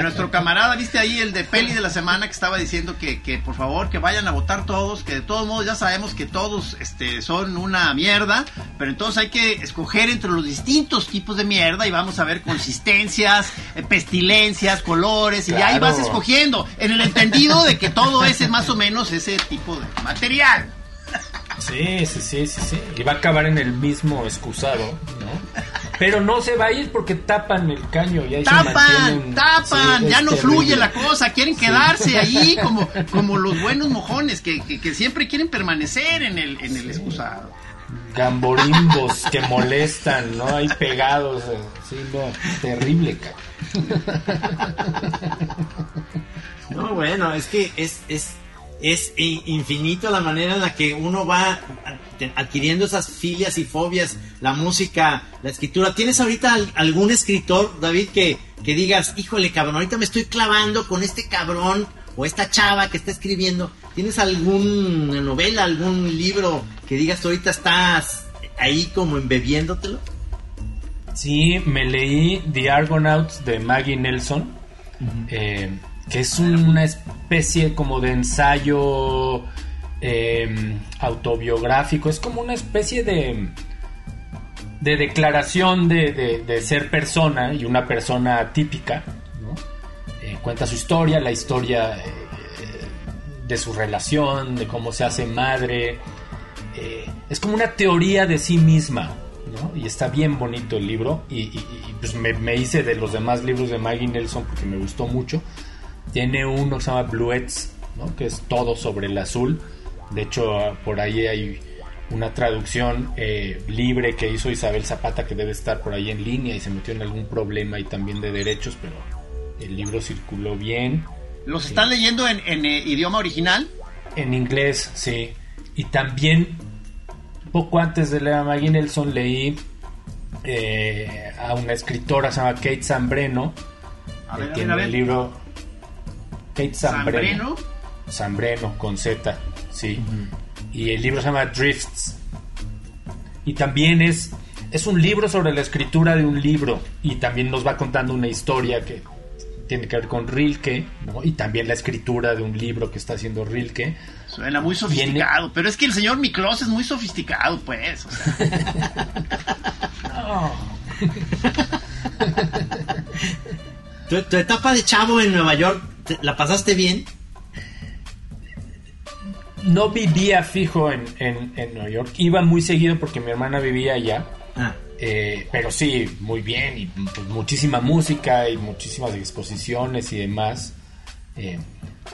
Nuestro camarada, viste ahí el de peli de la semana que estaba diciendo que, que por favor que vayan a votar todos, que de todos modos ya sabemos que todos este, son una mierda, pero entonces hay que escoger entre los distintos tipos de mierda y vamos a ver consistencias, eh, pestilencias, colores, y ya ahí Claro. vas escogiendo, en el entendido de que todo ese es más o menos ese tipo de material. Sí, sí, sí, sí, sí. Y va a acabar en el mismo excusado, ¿no? Pero no se va a ir porque tapan el caño y ahí se Tapan, tapan, Sí, ya no terrible. fluye la cosa, quieren quedarse ahí como, como los buenos mojones que, que, que siempre quieren permanecer en el, en el excusado. Gamborimbos que molestan, ¿no? Ahí pegados. eh, Sí, no, terrible, cabrón. No, bueno, es que es, es, es infinito la manera en la que uno va ad- adquiriendo esas filias y fobias, la música, la escritura. ¿Tienes ahorita al- algún escritor, David, que, que digas, híjole, cabrón, ahorita me estoy clavando con este cabrón o esta chava que está escribiendo? ¿Tienes alguna novela, algún libro que digas, tú ahorita estás ahí como embebiéndotelo? Sí, me leí The Argonauts de Maggie Nelson, eh, que es una especie como de ensayo eh, autobiográfico, es como una especie de, de declaración de, de- ser persona y una persona típica. ¿no? Eh, cuenta su historia, la historia eh, de su relación, de cómo se hace madre. Eh, es como una teoría de sí misma. Y está bien bonito el libro. Y, pues me hice de los demás libros de Maggie Nelson porque me gustó mucho. Tiene uno que se llama Bluets, ¿no? Que es todo sobre el azul. De hecho, por ahí hay una traducción eh, libre que hizo Isabel Zapata que debe estar por ahí en línea y se metió en algún problema y también de derechos, pero el libro circuló bien. ¿Los están leyendo en, en, eh, idioma original? En inglés, sí. Y también, poco antes de leer a Maggie Nelson, leí eh, a una escritora, se llama Kate Zambreno. Que tiene un libro. Kate Zambreno. ¿Zambreno? Zambreno, con Z, sí. Y el libro se llama Drifts. Y también es, es un libro sobre la escritura de un libro. Y también nos va contando una historia que tiene que ver con Rilke, ¿no? Y también la escritura de un libro que está haciendo Rilke. Suena muy sofisticado, pero es que el señor Miklos es muy sofisticado, pues. o sea. ¿Tu, tu etapa de chavo en Nueva York, te- ¿la pasaste bien? No vivía fijo en, en, en Nueva York. Iba muy seguido porque mi hermana vivía allá. Ah, Eh, pero sí, muy bien, y pues, muchísima música y muchísimas exposiciones y demás. Eh,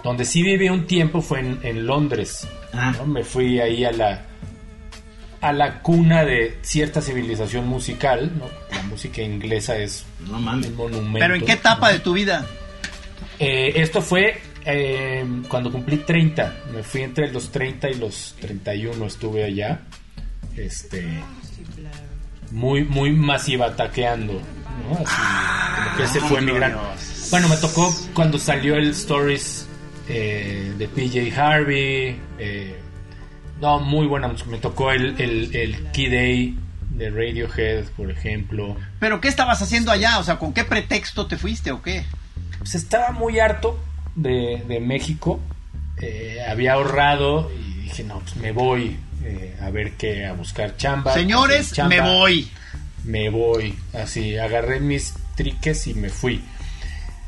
donde sí viví un tiempo fue en, en Londres. Ah. ¿no? Me fui ahí a la a la cuna de cierta civilización musical. ¿no? La música inglesa es no un monumento. Pero ¿en qué etapa de tu vida? Eh, esto fue eh, cuando cumplí 30. Me fui entre los 30 y los 31. Estuve allá. Este. Muy, muy masiva taqueando. ¿no? Así, como que ese fue mi gran. Bueno, me tocó cuando salió el Stories eh, de PJ Harvey. eh, no, muy buena música. Me tocó el, el, el Key Day de Radiohead, por ejemplo. ¿Pero qué estabas haciendo allá? O sea, ¿con qué pretexto te fuiste o qué? Pues estaba muy harto de, de México. Eh, había ahorrado y dije, no, pues me voy eh, a ver qué, a buscar chamba. Señores, Chamba. me voy. Me voy. Así, agarré mis triques y me fui.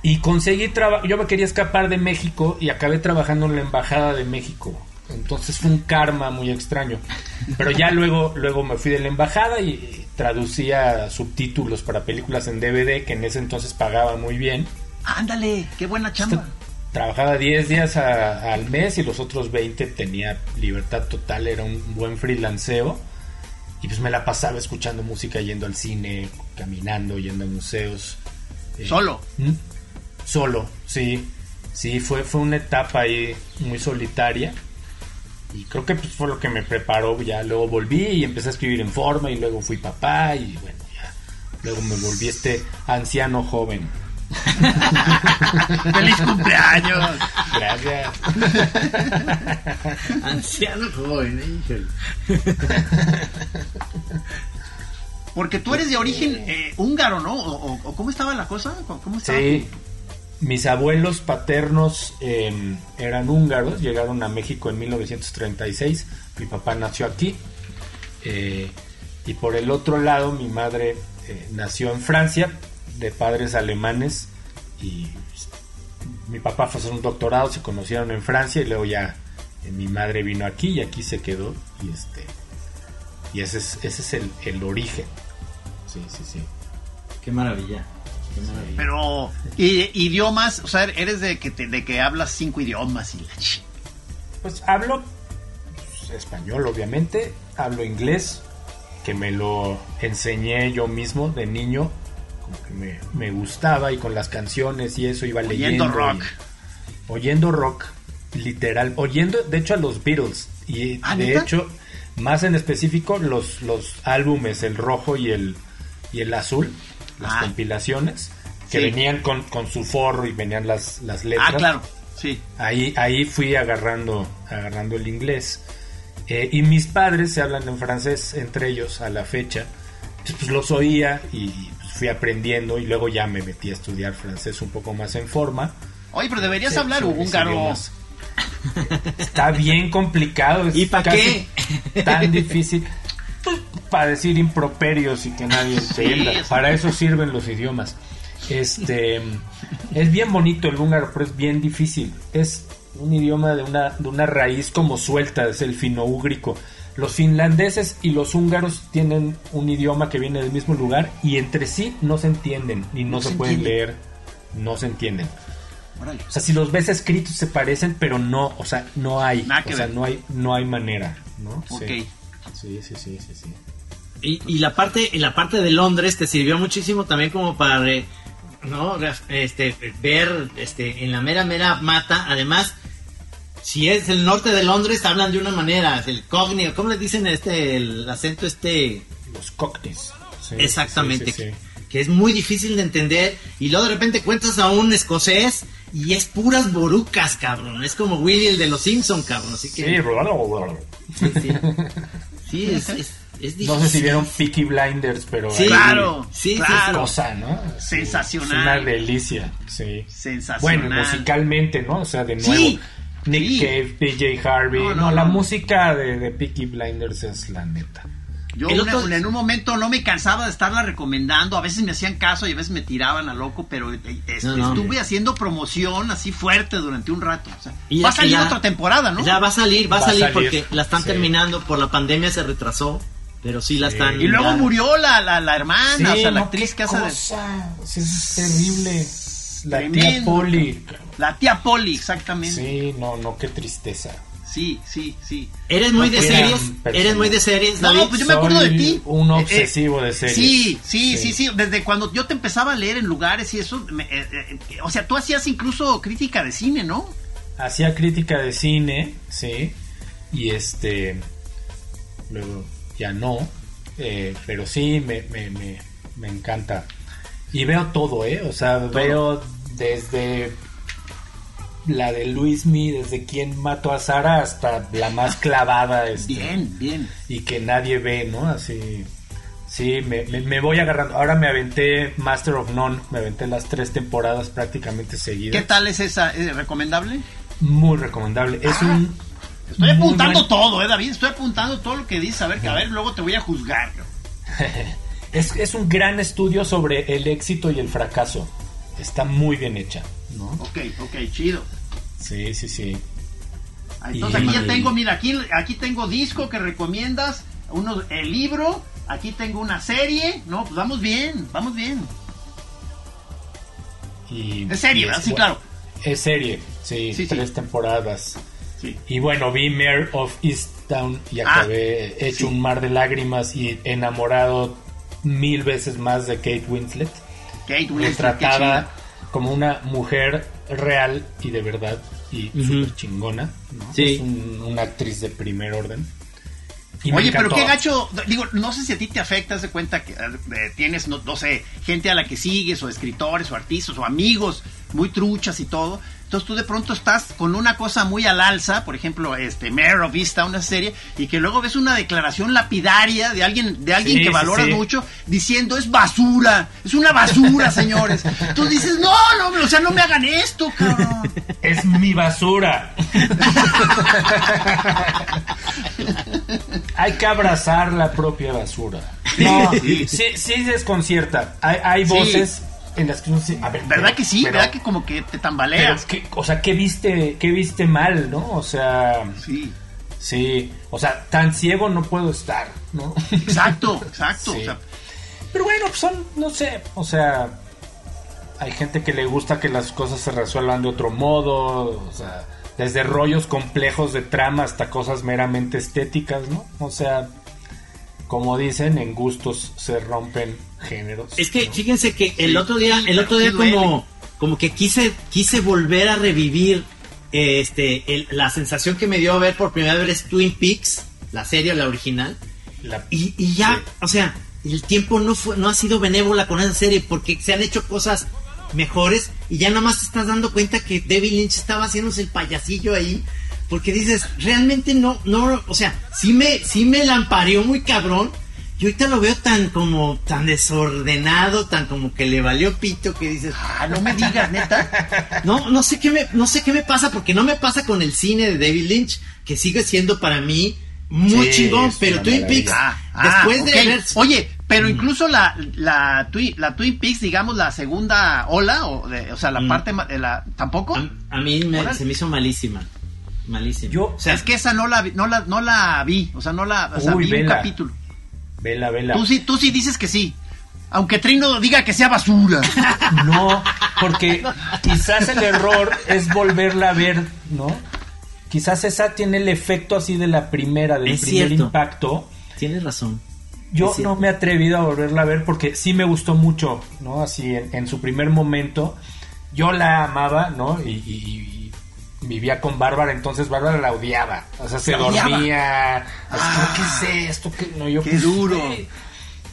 Y conseguí trabajo. Yo me quería escapar de México y acabé trabajando en la Embajada de México. Entonces fue un karma muy extraño. Pero ya luego, luego me fui de la embajada y traducía subtítulos para películas en DVD que en ese entonces pagaba muy bien. Ándale, qué buena chamba. Trabajaba 10 días a- al mes y los otros 20 tenía libertad total, era un buen freelanceo. Y pues me la pasaba escuchando música, yendo al cine, caminando, yendo a museos. Eh, Solo. ¿Mm? Solo, sí. sí, fue, fue una etapa ahí muy solitaria. Y creo que pues, fue lo que me preparó. Ya luego volví y empecé a escribir en forma y luego fui papá y bueno, ya. Luego me volví este anciano joven. ¡Feliz cumpleaños! Gracias. Anciano joven, híjole. Porque tú eres de origen eh, húngaro, ¿no? O, cómo estaba la cosa? ¿Cómo cómo estaba? Sí, mis abuelos paternos eh, eran húngaros, llegaron a México en 1936, mi papá nació aquí, eh, y por el otro lado mi madre eh, nació en Francia, de padres alemanes, y mi papá fue a hacer un doctorado, se conocieron en Francia, y luego ya eh, mi madre vino aquí y aquí se quedó, y este y ese es, ese es el, el origen. Sí, sí, sí. Qué maravilla. Qué maravilla. Pero, y, idiomas, o sea, eres de que, te- de que hablas cinco idiomas y la Pues hablo pues, español, obviamente. Hablo inglés, que me lo enseñé yo mismo de niño. Como que me, me gustaba y con las canciones y eso iba leyendo. oyendo rock. y- oyendo rock, literal. Oyendo, de hecho, a los Beatles. Y ¿Ah, de neta? hecho, más en específico, los, los álbumes, el rojo y el, y el azul, las Ah. compilaciones, que Sí. venían con, con su forro y venían las, las letras. Ah, claro, sí. Ahí, ahí fui agarrando, agarrando el inglés. Eh, y mis padres se hablan en francés entre ellos a la fecha. Pues los oía y fui aprendiendo y luego ya me metí a estudiar francés un poco más en forma. Oye, pero deberías Sí, hablar húngaro. Está bien complicado. es ¿Y pa' casi Tan difícil. Para decir improperios y que nadie entienda. eso. Para eso sirven los idiomas. Este es bien bonito el húngaro, pero es bien difícil. Es un idioma de una, de una raíz como suelta, es el finoúgrico. Los finlandeses y los húngaros tienen un idioma que viene del mismo lugar y entre sí no se entienden y no, No se, se pueden leer, no se entienden. O sea, si los ves escritos se parecen, pero no, o sea, no hay, Nada que o sea, ver. no hay, no hay manera, ¿no? Ok. Sí, sí, sí, sí, sí, sí. Y, y la parte y la parte de Londres te sirvió muchísimo también como para eh, no este ver este en la mera mera mata además si es el norte de Londres hablan de una manera el cognio cómo le dicen este el acento este Los cockneys. sí, exactamente sí, sí, sí. que es muy difícil de entender y luego de repente cuentas a un escocés y es puras borucas cabrón es como Willy el de los Simpson cabrón así Sí, que sí, sí. Sí, es, es, es difícil No sé si vieron Peaky Blinders, pero Sí, ahí Claro, sí, claro. cosa, ¿no? Sensacional. Es una delicia, sí. Sensacional. Bueno, musicalmente, ¿no? O sea, de nuevo. Sí, Nick sí. Cave, PJ Harvey. No, No, no, la no. música de, de Peaky Blinders es la neta. Yo El una- otro- en un momento no me cansaba de estarla recomendando, a veces me hacían caso y a veces me tiraban a loco, pero eh, No, no. estuve haciendo promoción así fuerte durante un rato. o sea, Y va a salir ya- otra temporada, ¿no? Ya va a salir, va, a Va a salir salir, porque la están sí. terminando, por la pandemia se retrasó, pero sí la Sí. están... Y luego ya- murió la, la, la hermana, o sea, la no, actriz que hace de... es terrible. La tía. Polly. La tía Polly, exactamente. Sí, no, no, qué tristeza. Sí, sí, sí. ¿Eres muy de series? personas. ¿Eres muy de series, No, pues yo me acuerdo de ti. un Eh, obsesivo de series. Sí, sí, sí, Sí. sí. Desde cuando yo te empezaba a leer en lugares y eso, me- eh, eh, o sea, tú hacías incluso crítica de cine, ¿no? Hacía crítica de cine, sí. Y este. Luego ya no. eh, pero sí, me, me, me, me encanta. Y veo todo, ¿eh? O sea, veo desde la de Luis Mi, desde quién mató a Sara hasta la más clavada. Este, Bien, bien. y que nadie ve, ¿no? Así. Sí, me, me- me voy agarrando. Ahora me aventé Master of None, me aventé las tres temporadas prácticamente seguidas. ¿Qué tal es esa? ¿Es recomendable? Muy recomendable. Es Ah, un. Estoy apuntando buen- todo, ¿eh, David? Estoy apuntando todo lo que dices. A ver, que a ver, luego te voy a juzgar. Es, es un gran estudio sobre el éxito y el fracaso. Está muy bien hecha, ¿no? Ok, ok, chido. Sí, sí, sí. Ah, Entonces Y- aquí ya tengo, mira, aquí, aquí tengo disco que recomiendas, uno, el libro, aquí tengo una serie. No, pues vamos bien, vamos bien. Y, Es serie, y ¿verdad? es Sí, claro. Es serie, sí, Sí, sí. tres temporadas. Sí. Y bueno, vi Mayor of Easttown y Ah, acabé hecho un mar de lágrimas y enamorado mil veces más de Kate Winslet. Kate Winslet, retratada como una mujer real y de verdad y Ujú. súper chingona. ¿no? Sí. Es un- una actriz de primer orden. Y Oye, pero qué gacho, digo, no sé si a ti te afecta, de cuenta que eh, tienes, no, no sé, gente a la que sigues, o escritores, o artistas, o amigos muy truchas y todo. Entonces tú de pronto estás con una cosa muy al alza, por ejemplo, este Mare of Vista, una serie, y que luego ves una declaración lapidaria de alguien, de alguien Sí, que valoras sí. mucho, diciendo es basura, es una basura, señores. Tú dices, no, no, o sea, no me hagan esto, cabrón. Es mi basura. hay que abrazar la propia basura. No, sí, sí desconcierta. Hay, voces en las que uno dice, a ver, ¿Verdad pero- que sí? pero- ¿Verdad que como que te pero tambaleas? o sea, ¿qué viste, qué viste mal, no? O sea, Sí. sí, o sea, tan ciego no puedo estar, ¿no? Exacto, exacto. Sí. o sea, Pero bueno, pues son, no sé, o sea, hay gente que le gusta que las cosas se resuelvan de otro modo, o sea, desde rollos complejos de trama hasta cosas meramente estéticas, ¿no? O sea, como dicen, en gustos se rompen géneros. Es que ¿no? fíjense que el otro día, el otro día como, como que quise, quise volver a revivir eh, este, el- la sensación que me dio ver por primera vez Twin Peaks, la serie, la original. La- Y, y ya, Sí. o sea, el tiempo no fue, no ha sido benévola con esa serie porque se han hecho cosas mejores y ya nada más te estás dando cuenta que David Lynch estaba haciéndose el payasillo ahí. Porque dices, realmente no, no, o sea, sí me, sí me lampareó muy cabrón. Y ahorita lo veo tan como, tan desordenado, tan como que le valió pito que dices, ah, no me digas, neta. no, no sé qué me, no sé qué me pasa, porque no me pasa con el cine de David Lynch, que sigue siendo para mí muy Sí, chingón, pero Twin. Peaks, Ah, ah, después de ver, Oye, pero incluso la, la, Twin, la Twin Peaks, digamos, la segunda ola, o, de- o sea, la Mm. parte de la... ¿Tampoco? a, a mí me- se me hizo malísima, malísima. Yo- o sea, es que esa no la, vi- no la, no la vi, o sea, no la... O sea, Uy, vi un vela. capítulo. Vela, vela. Tú sí, tú sí dices que sí. Aunque Trino diga que sea basura. No, porque quizás el error es volverla a ver, ¿no? Quizás esa tiene el efecto así de la primera, del Es primer cierto. impacto. tienes razón. Yo no me he atrevido a volverla a ver porque sí me gustó mucho, ¿no? Así en, en su primer momento. Yo la amaba, ¿no? Y vivía con Bárbara, entonces Bárbara la odiaba. O sea, se dormía. Así, Ah, ¿Qué es esto? ¿Qué? No, yo, qué pues, duro.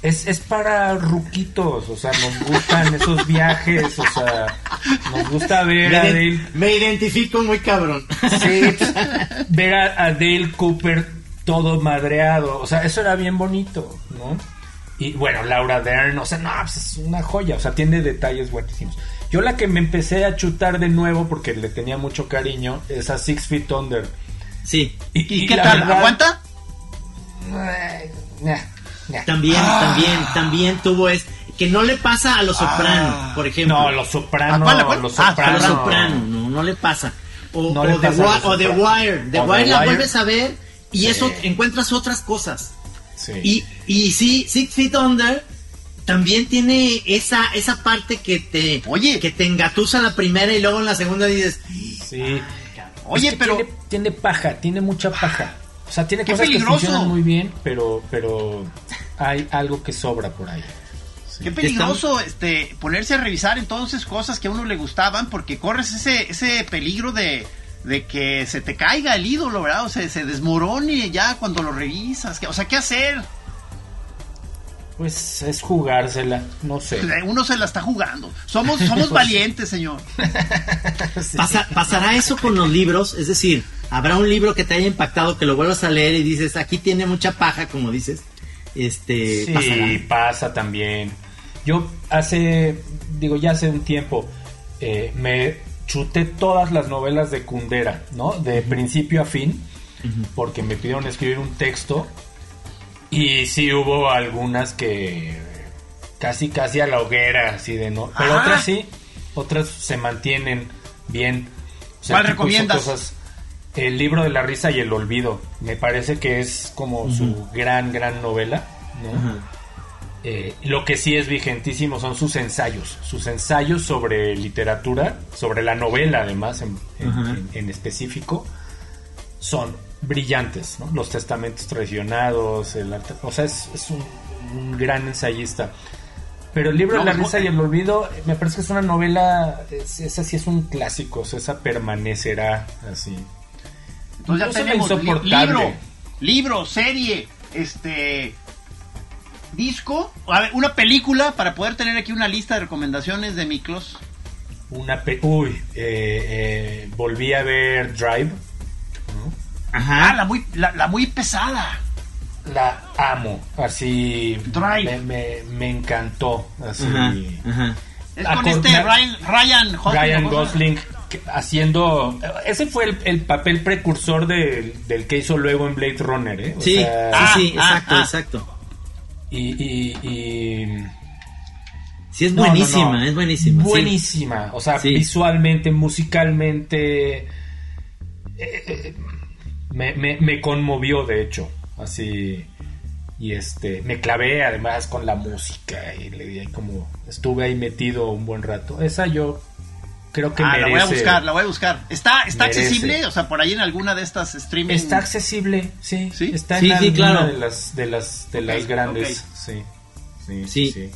Es, es para ruquitos, o sea, nos gustan esos viajes, o sea, nos gusta ver a Me, Dale ident- me identifico muy cabrón. Sí, pues, ver a, a Dale Cooper todo madreado. O sea, eso era bien bonito, ¿no? Y bueno, Laura Dern, o sea, no, pues es una joya, o sea, tiene detalles buenísimos. Yo la que me empecé a chutar de nuevo, porque le tenía mucho cariño, es a Six Feet Under. Sí, ¿Y, y qué tal? verdad- ¿Aguanta? Ay, nah, nah. también, Ah. también, también tuvo es que no le pasa a los sopranos, Ah. por ejemplo. No, los ¿A sopranos, cuál, a cuál? los Ah, a sopranos. los sopranos, no, no le pasa. O, No o le The, pasa a Wi- los o The Sopranos. Wire, The O The Wire la Wire. vuelves a ver y Sí. eso encuentras otras cosas. Sí. Y, y sí, Six Feet Under también tiene esa, esa parte que te, Oye. que te engatusa la primera y luego en la segunda dices, Sí. Oye, Es que pero... Tiene, tiene paja, tiene mucha paja. O sea, tiene ¡Qué cosas peligroso! que funcionan muy bien, pero, pero hay algo que sobra por ahí. Sí. Qué peligroso este ponerse a revisar entonces cosas que a uno le gustaban porque corres ese ese peligro de, de que se te caiga el ídolo, ¿verdad? O sea, se desmorone ya cuando lo revisas. O sea, ¿qué hacer? Pues es jugársela, no sé. Uno se la está jugando. Somos somos valientes, señor. Sí. Pasa- ¿Pasará eso con los libros? Es decir, ¿habrá un libro que te haya impactado que lo vuelvas a leer y dices, aquí tiene mucha paja, como dices? Este, Sí, pasará. pasa también. Yo hace, digo, ya hace un tiempo, eh, me chuté todas las novelas de Kundera, ¿no? De principio a fin, porque me pidieron escribir un texto y sí hubo algunas que casi, casi a la hoguera, así de no. Pero otras sí, otras se mantienen bien. O ¿Cuál tipo, son recomiendas? cosas- el libro de la risa y el olvido. Me parece que es como su gran, gran novela, ¿no? Eh, lo que sí es vigentísimo son sus ensayos, sus ensayos sobre literatura, sobre la novela además en, en- Ajá. en- en específico, son brillantes, ¿no? Los testamentos traicionados, el arte, o sea, es, es un, un gran ensayista. Pero el libro No, de la risa y el olvido, me parece que es una novela, es- esa sí es un clásico, o sea, esa permanecerá así. Entonces ya tenemos libro, libro, serie, este disco, a ver, una película para poder tener aquí una lista de recomendaciones de Miklos. Una pe uy, eh, eh, volví a ver Drive, Ah, Ajá. la muy, la, la muy pesada. la amo, así Drive. Me, me, me encantó, así. Ajá. Ajá. Es Ah, con este me- Ryan, Ryan Gosling. Ryan ¿no? Gosling que- haciendo ese fue el, el papel precursor del, del que hizo luego en Blade Runner, ¿eh? O Sí, sea, Ah, sí, sí, ah, exacto, ah. exacto. y, y- y- Sí, es No, no, buenísima, no. es buenísima. sí. Buenísima. O sea, Sí. visualmente, musicalmente. eh, eh, me, me- me conmovió, de hecho. Así. Y este. Me clavé además con la música. Y le di ahí como. Estuve ahí metido un buen rato. Esa yo creo que Ah, merece. la voy a buscar, la voy a buscar. ¿Está, está Merece. accesible? O sea, por ahí en alguna de estas streaming. Está accesible, sí. ¿Sí? Está Sí, en sí, alguna claro. de las, de las, de las grandes. Sí, Sí. sí.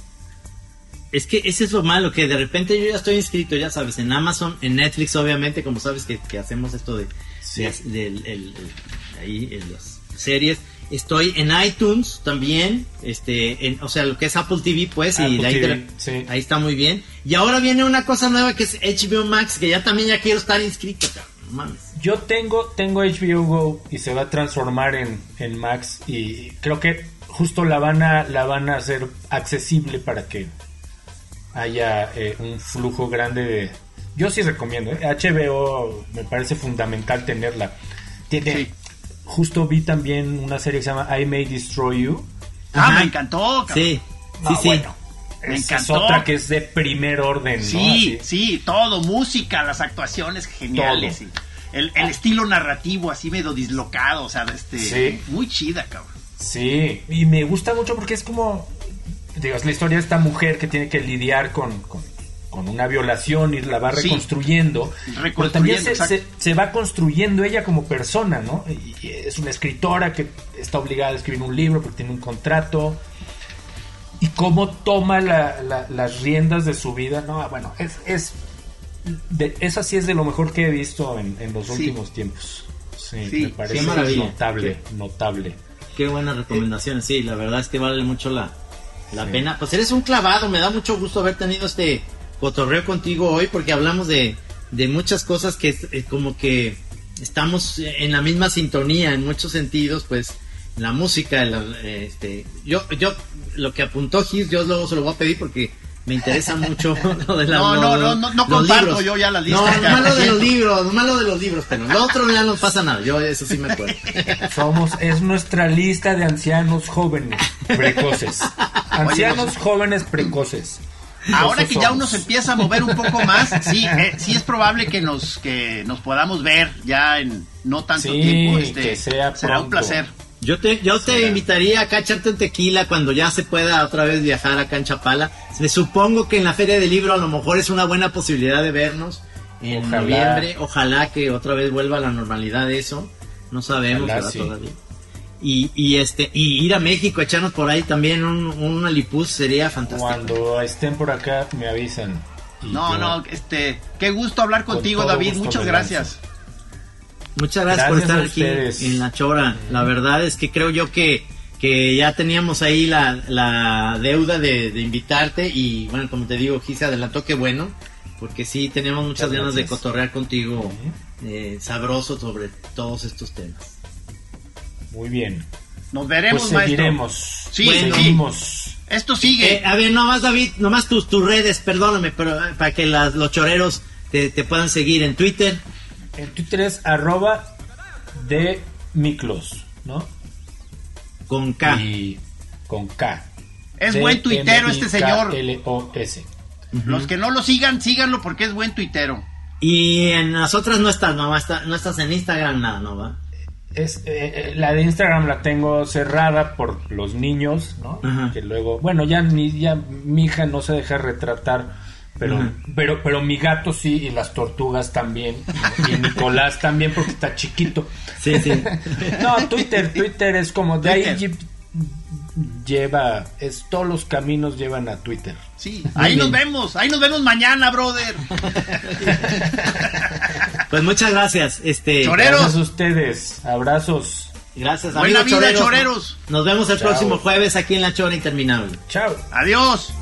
Es que ese es lo malo, que de repente yo ya estoy inscrito, ya sabes, en Amazon, en Netflix, obviamente, como sabes que, que hacemos esto de, Sí. de- ahí en las series. Estoy en iTunes también, este, en, o sea, lo que es Apple TV, pues, y Apple de ahí, TV, te- sí. ahí está muy bien. Y ahora viene una cosa nueva que es HBO Max, que ya también ya quiero estar inscrito, no mames. Yo tengo, tengo HBO Go y se va a transformar en, en Max y creo que justo la van a, la van a hacer accesible para que haya eh, un flujo grande de... Yo sí recomiendo, ¿eh? HBO me parece fundamental tenerla. Tiene, Sí. Justo vi también una serie que se llama I May Destroy You. Ah, Ajá. me encantó, cabrón. Sí, No, sí, sí. bueno, Me esa encantó. Es otra que es de primer orden. Sí, sí, todo, música, las actuaciones geniales. El, el estilo narrativo así medio dislocado, o sea, este, Sí. muy chida, cabrón. Sí, y me gusta mucho porque es como, digo, es la historia de esta mujer que tiene que lidiar con, con, con una violación y la va Sí. reconstruyendo. Pero también se, se- se va construyendo ella como persona, ¿no? Y, es una escritora que está obligada a escribir un libro porque tiene un contrato. Y cómo toma la- la- las riendas de su vida, no, bueno, es, es de, esa sí es de lo mejor que he visto en, en los Sí. últimos tiempos. Sí, Sí, me parece qué maravilla. notable, notable. Qué buenas recomendaciones, sí, la verdad es que vale mucho la, la pena. Pues eres un clavado, me da mucho gusto haber tenido este cotorreo contigo hoy porque hablamos de, de muchas cosas que eh, como que estamos en la misma sintonía en muchos sentidos, pues la música, la- este, yo, yo, lo que apuntó Gis, yo luego se lo voy a pedir porque me interesa mucho lo de la No, lo- no, no, no, no comparto libros. yo ya la lista, No, lo lo de los libros, lo de los libros, pero lo otro ya no pasa nada, yo eso sí me acuerdo. Somos, es nuestra lista de ancianos jóvenes precoces. Ancianos jóvenes precoces. Ahora que ya uno se empieza a mover un poco más, sí, eh, sí es probable que nos que nos podamos ver ya en no tanto Sí, tiempo. Este, que sea será un placer. Yo te, yo te Será. invitaría acá a echarte un tequila cuando ya se pueda otra vez viajar acá en Chapala. Me supongo que en la Feria del Libro a lo mejor es una buena posibilidad de vernos en Ojalá. noviembre. Ojalá que otra vez vuelva a la normalidad eso. No sabemos Ojalá, ¿verdad? sí. todavía. Y, y este y ir a México, echarnos por ahí también un, un alipuz sería fantástico. Cuando estén por acá me avisan. No, yo- no, este, qué gusto hablar Con contigo, David. Muchas gracias. Muchas gracias, por estar aquí ustedes. en la chora. La verdad es que creo yo que, que ya teníamos ahí la, la deuda de, de invitarte y bueno, como te digo, Gis se adelantó, qué bueno, porque sí teníamos muchas Muchas ganas de cotorrear contigo eh, sabroso sobre todos estos temas. Muy bien. Nos veremos, Pues maestro. seguiremos. Sí, Bueno. seguimos. Esto sigue. Eh, a ver, nomás David, nomás tus, tus redes, perdóname, pero eh, para que las, los choreros te, te puedan seguir en Twitter. En Twitter es arroba de Miklos, ¿no? Con K. Y con K. es buen tuitero este señor. L-O-S. Los que no lo sigan, síganlo porque es buen tuitero. Y en las otras no estás, no, está- no estás en Instagram, nada, ¿no va? Es, eh, eh, la de Instagram la tengo cerrada por los niños, ¿no? Ajá. Que luego, bueno, ya ni ya mi hija no se deja retratar, pero Ajá. pero pero mi gato sí y las tortugas también y, y Nicolás también porque está chiquito. Sí, sí. No, Twitter, Twitter es como de ahí lleva, es todos los caminos llevan a Twitter. Sí, ahí nos vemos, ahí nos vemos mañana, brother. pues muchas gracias, este. Choreros. Gracias a ustedes, abrazos. Gracias, Buena amigos vida, choreros. choreros. Nos vemos el Chao. próximo jueves aquí en La Chora Interminable. Chao. Adiós.